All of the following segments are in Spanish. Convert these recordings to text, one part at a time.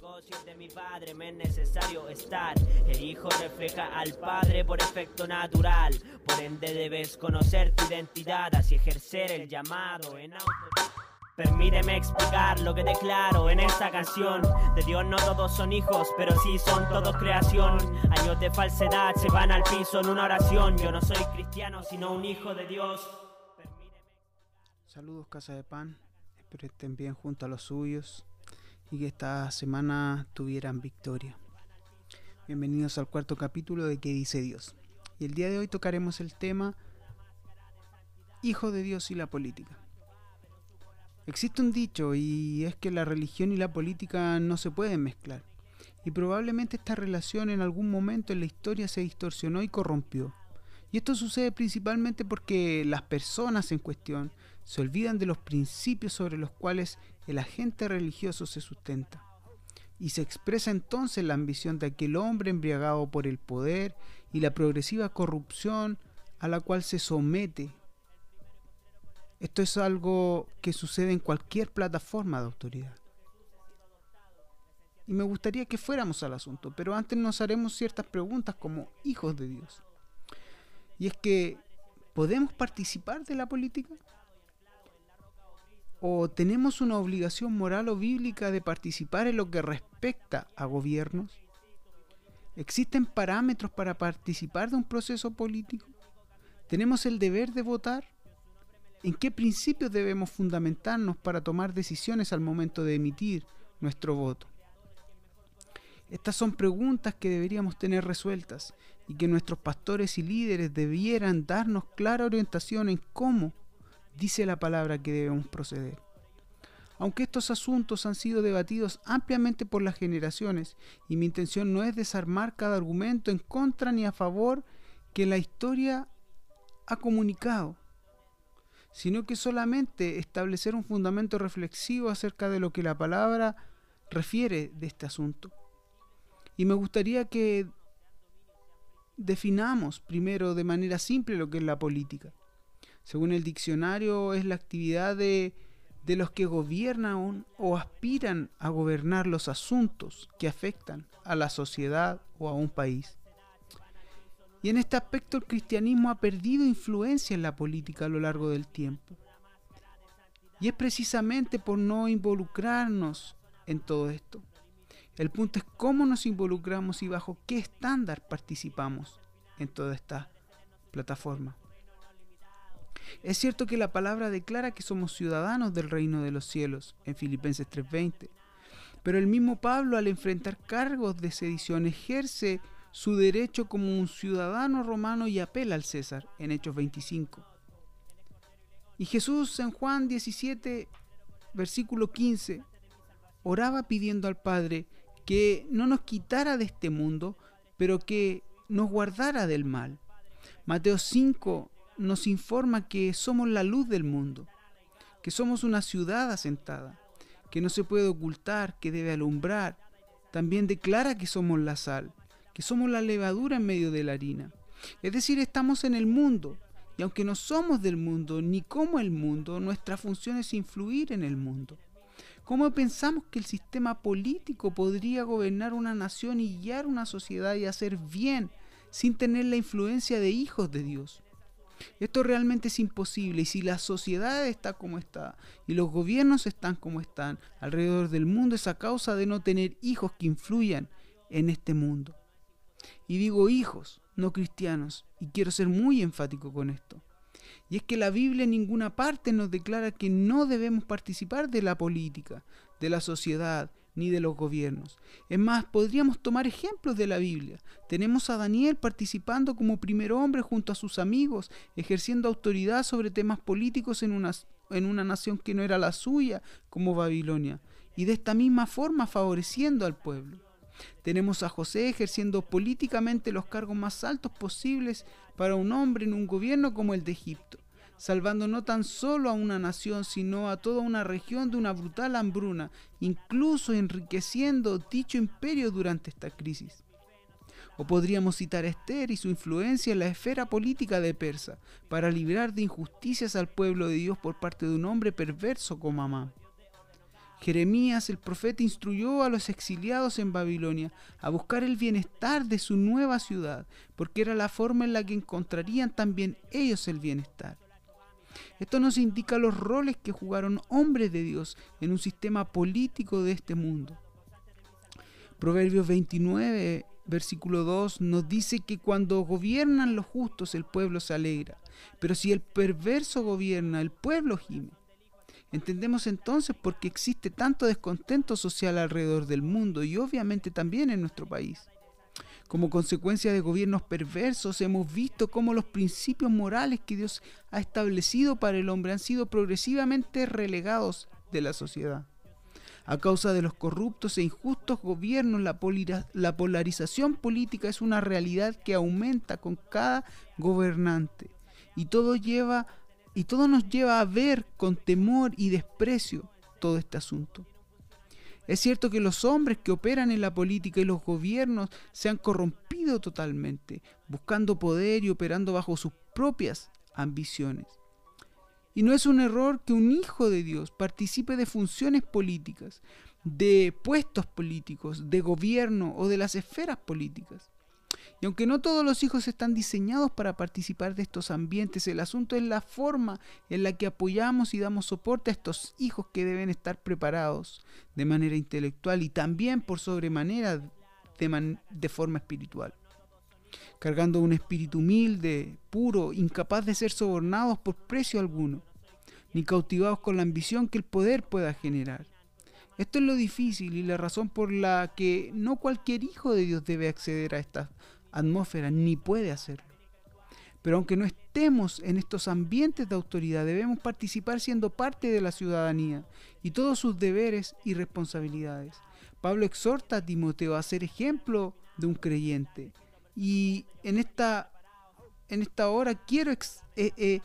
negocios de mi padre me es necesario estar. El hijo refleja al padre por efecto natural. Por ende debes conocer tu identidad, así ejercer el llamado en auto. Permíteme explicar lo que declaro en esta canción. De Dios no todos son hijos, pero sí son todos creación. Años de falsedad se van al piso en una oración. Yo no soy cristiano, sino un hijo de Dios. Saludos Casa de Pan, espero estén bien junto a los suyos y que esta semana tuvieran victoria. Bienvenidos al cuarto capítulo de ¿Qué dice Dios? Y el día de hoy tocaremos el tema Hijo de Dios y la política. Existe un dicho y es que la religión y la política no se pueden mezclar. Y probablemente esta relación en algún momento en la historia se distorsionó y corrompió. Y esto sucede principalmente porque las personas en cuestión se olvidan de los principios sobre los cuales el agente religioso se sustenta. Y se expresa entonces la ambición de aquel hombre embriagado por el poder y la progresiva corrupción a la cual se somete esto es algo que sucede en cualquier plataforma de autoridad. Y me gustaría que fuéramos al asunto, pero antes nos haremos ciertas preguntas como hijos de Dios. Y es que, ¿podemos participar de la política? ¿O tenemos una obligación moral o bíblica de participar en lo que respecta a gobiernos? ¿Existen parámetros para participar de un proceso político? ¿Tenemos el deber de votar? ¿En qué principios debemos fundamentarnos para tomar decisiones al momento de emitir nuestro voto? Estas son preguntas que deberíamos tener resueltas y que nuestros pastores y líderes debieran darnos clara orientación en cómo dice la palabra que debemos proceder. Aunque estos asuntos han sido debatidos ampliamente por las generaciones y mi intención no es desarmar cada argumento en contra ni a favor que la historia ha comunicado, sino que solamente establecer un fundamento reflexivo acerca de lo que la palabra refiere de este asunto. Y me gustaría que definamos primero de manera simple lo que es la política. Según el diccionario, es la actividad de, de los que gobiernan o aspiran a gobernar los asuntos que afectan a la sociedad o a un país. Y en este aspecto el cristianismo ha perdido influencia en la política a lo largo del tiempo. Y es precisamente por no involucrarnos en todo esto. El punto es cómo nos involucramos y bajo qué estándar participamos en toda esta plataforma. Es cierto que la palabra declara que somos ciudadanos del reino de los cielos en Filipenses 3:20, pero el mismo Pablo al enfrentar cargos de sedición ejerce su derecho como un ciudadano romano y apela al César en Hechos 25. Y Jesús en Juan 17, versículo 15, oraba pidiendo al Padre que no nos quitara de este mundo, pero que nos guardara del mal. Mateo 5 nos informa que somos la luz del mundo, que somos una ciudad asentada, que no se puede ocultar, que debe alumbrar. También declara que somos la sal que somos la levadura en medio de la harina. Es decir, estamos en el mundo, y aunque no somos del mundo ni como el mundo, nuestra función es influir en el mundo. ¿Cómo pensamos que el sistema político podría gobernar una nación y guiar una sociedad y hacer bien sin tener la influencia de hijos de Dios? Esto realmente es imposible y si la sociedad está como está y los gobiernos están como están alrededor del mundo es a causa de no tener hijos que influyan en este mundo. Y digo hijos, no cristianos, y quiero ser muy enfático con esto. Y es que la Biblia en ninguna parte nos declara que no debemos participar de la política, de la sociedad, ni de los gobiernos. Es más, podríamos tomar ejemplos de la Biblia. Tenemos a Daniel participando como primer hombre junto a sus amigos, ejerciendo autoridad sobre temas políticos en una, en una nación que no era la suya, como Babilonia, y de esta misma forma favoreciendo al pueblo. Tenemos a José ejerciendo políticamente los cargos más altos posibles para un hombre en un gobierno como el de Egipto, salvando no tan solo a una nación, sino a toda una región de una brutal hambruna, incluso enriqueciendo dicho imperio durante esta crisis. O podríamos citar a Esther y su influencia en la esfera política de Persa, para librar de injusticias al pueblo de Dios por parte de un hombre perverso como Amán. Jeremías el profeta instruyó a los exiliados en Babilonia a buscar el bienestar de su nueva ciudad, porque era la forma en la que encontrarían también ellos el bienestar. Esto nos indica los roles que jugaron hombres de Dios en un sistema político de este mundo. Proverbios 29, versículo 2 nos dice que cuando gobiernan los justos el pueblo se alegra, pero si el perverso gobierna el pueblo gime. Entendemos entonces por qué existe tanto descontento social alrededor del mundo y obviamente también en nuestro país. Como consecuencia de gobiernos perversos hemos visto cómo los principios morales que Dios ha establecido para el hombre han sido progresivamente relegados de la sociedad. A causa de los corruptos e injustos gobiernos, la, la polarización política es una realidad que aumenta con cada gobernante y todo lleva y todo nos lleva a ver con temor y desprecio todo este asunto. Es cierto que los hombres que operan en la política y los gobiernos se han corrompido totalmente, buscando poder y operando bajo sus propias ambiciones. Y no es un error que un hijo de Dios participe de funciones políticas, de puestos políticos, de gobierno o de las esferas políticas. Y aunque no todos los hijos están diseñados para participar de estos ambientes, el asunto es la forma en la que apoyamos y damos soporte a estos hijos que deben estar preparados de manera intelectual y también por sobremanera de, de forma espiritual. Cargando un espíritu humilde, puro, incapaz de ser sobornados por precio alguno, ni cautivados con la ambición que el poder pueda generar. Esto es lo difícil y la razón por la que no cualquier hijo de Dios debe acceder a estas atmósfera, ni puede hacerlo. Pero aunque no estemos en estos ambientes de autoridad, debemos participar siendo parte de la ciudadanía y todos sus deberes y responsabilidades. Pablo exhorta a Timoteo a ser ejemplo de un creyente. Y en esta, en esta hora quiero, eh, eh,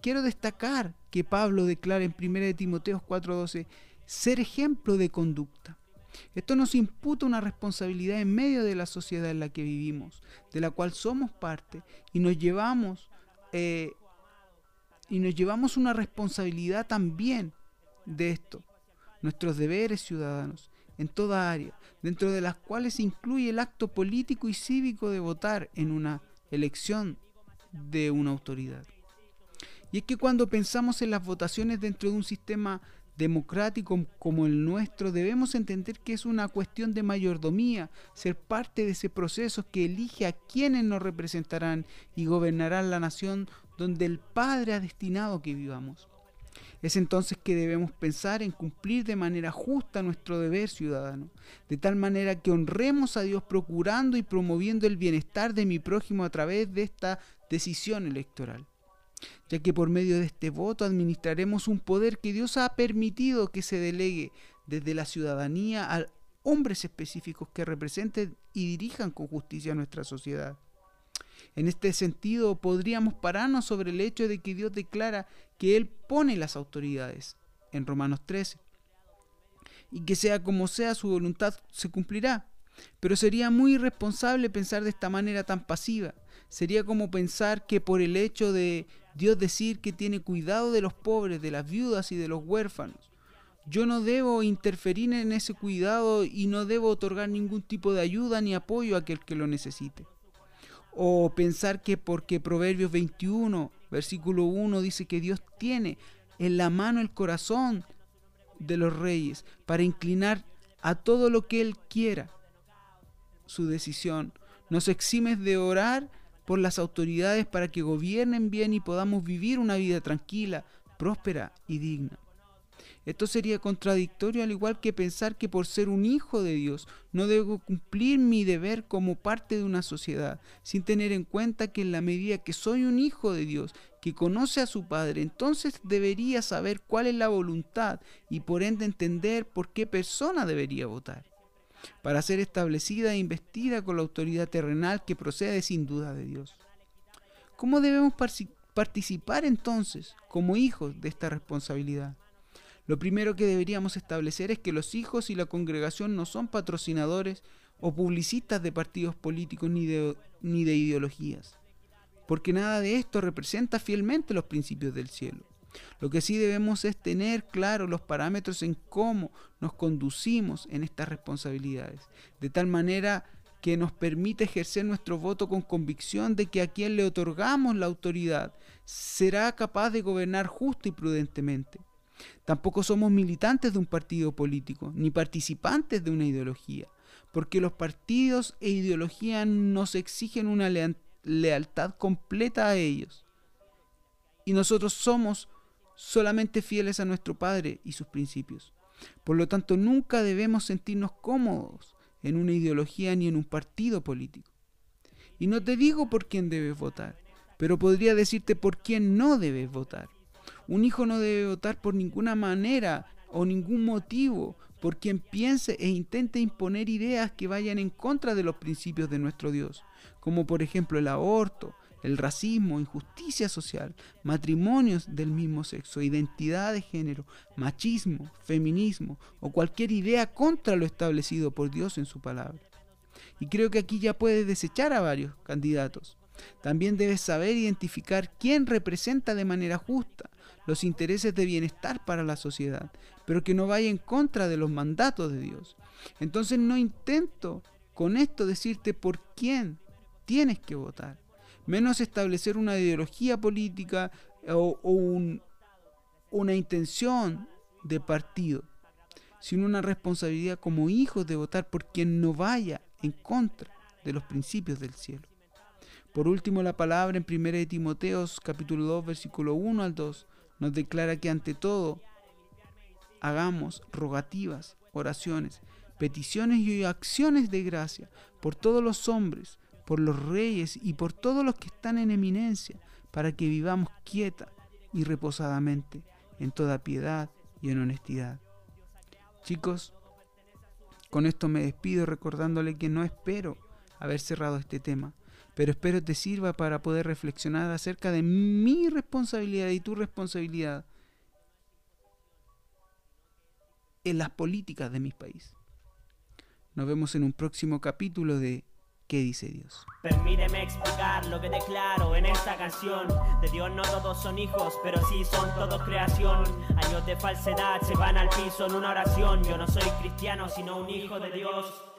quiero destacar que Pablo declara en 1 Timoteo 4:12 ser ejemplo de conducta. Esto nos imputa una responsabilidad en medio de la sociedad en la que vivimos, de la cual somos parte, y nos llevamos, eh, y nos llevamos una responsabilidad también de esto, nuestros deberes ciudadanos, en toda área, dentro de las cuales se incluye el acto político y cívico de votar en una elección de una autoridad. Y es que cuando pensamos en las votaciones dentro de un sistema democrático como el nuestro, debemos entender que es una cuestión de mayordomía, ser parte de ese proceso que elige a quienes nos representarán y gobernarán la nación donde el Padre ha destinado que vivamos. Es entonces que debemos pensar en cumplir de manera justa nuestro deber ciudadano, de tal manera que honremos a Dios procurando y promoviendo el bienestar de mi prójimo a través de esta decisión electoral ya que por medio de este voto administraremos un poder que Dios ha permitido que se delegue desde la ciudadanía a hombres específicos que representen y dirijan con justicia nuestra sociedad. En este sentido, podríamos pararnos sobre el hecho de que Dios declara que Él pone las autoridades en Romanos 13 y que sea como sea su voluntad se cumplirá. Pero sería muy irresponsable pensar de esta manera tan pasiva. Sería como pensar que por el hecho de Dios decir que tiene cuidado de los pobres, de las viudas y de los huérfanos. Yo no debo interferir en ese cuidado y no debo otorgar ningún tipo de ayuda ni apoyo a aquel que lo necesite. O pensar que porque Proverbios 21, versículo 1 dice que Dios tiene en la mano el corazón de los reyes para inclinar a todo lo que Él quiera su decisión. Nos eximes de orar por las autoridades para que gobiernen bien y podamos vivir una vida tranquila, próspera y digna. Esto sería contradictorio al igual que pensar que por ser un hijo de Dios no debo cumplir mi deber como parte de una sociedad, sin tener en cuenta que en la medida que soy un hijo de Dios, que conoce a su Padre, entonces debería saber cuál es la voluntad y por ende entender por qué persona debería votar para ser establecida e investida con la autoridad terrenal que procede sin duda de Dios. ¿Cómo debemos participar entonces como hijos de esta responsabilidad? Lo primero que deberíamos establecer es que los hijos y la congregación no son patrocinadores o publicistas de partidos políticos ni de, ni de ideologías, porque nada de esto representa fielmente los principios del cielo. Lo que sí debemos es tener claro los parámetros en cómo nos conducimos en estas responsabilidades, de tal manera que nos permite ejercer nuestro voto con convicción de que a quien le otorgamos la autoridad será capaz de gobernar justo y prudentemente. Tampoco somos militantes de un partido político, ni participantes de una ideología, porque los partidos e ideologías nos exigen una lealtad completa a ellos. Y nosotros somos solamente fieles a nuestro Padre y sus principios. Por lo tanto, nunca debemos sentirnos cómodos en una ideología ni en un partido político. Y no te digo por quién debes votar, pero podría decirte por quién no debes votar. Un hijo no debe votar por ninguna manera o ningún motivo por quien piense e intente imponer ideas que vayan en contra de los principios de nuestro Dios, como por ejemplo el aborto, el racismo, injusticia social, matrimonios del mismo sexo, identidad de género, machismo, feminismo o cualquier idea contra lo establecido por Dios en su palabra. Y creo que aquí ya puedes desechar a varios candidatos. También debes saber identificar quién representa de manera justa los intereses de bienestar para la sociedad, pero que no vaya en contra de los mandatos de Dios. Entonces no intento con esto decirte por quién tienes que votar, menos establecer una ideología política o, una intención de partido, sino una responsabilidad como hijos de votar por quien no vaya en contra de los principios del cielo. Por último, la palabra en 1 Timoteos capítulo 2 versículo 1 al 2 nos declara que ante todo hagamos rogativas, oraciones, peticiones y acciones de gracia por todos los hombres, por los reyes y por todos los que están en eminencia, para que vivamos quieta y reposadamente en toda piedad y en honestidad. Chicos, con esto me despido recordándole que no espero haber cerrado este tema, pero espero te sirva para poder reflexionar acerca de mi responsabilidad y tu responsabilidad en las políticas de mi país. Nos vemos en un próximo capítulo de ¿Qué dice Dios? Permíteme explicar lo que declaro en esta canción. De Dios no todos son hijos, pero sí son todos creación. Años de falsedad se van al piso en una oración. Yo no soy cristiano, sino un hijo de Dios.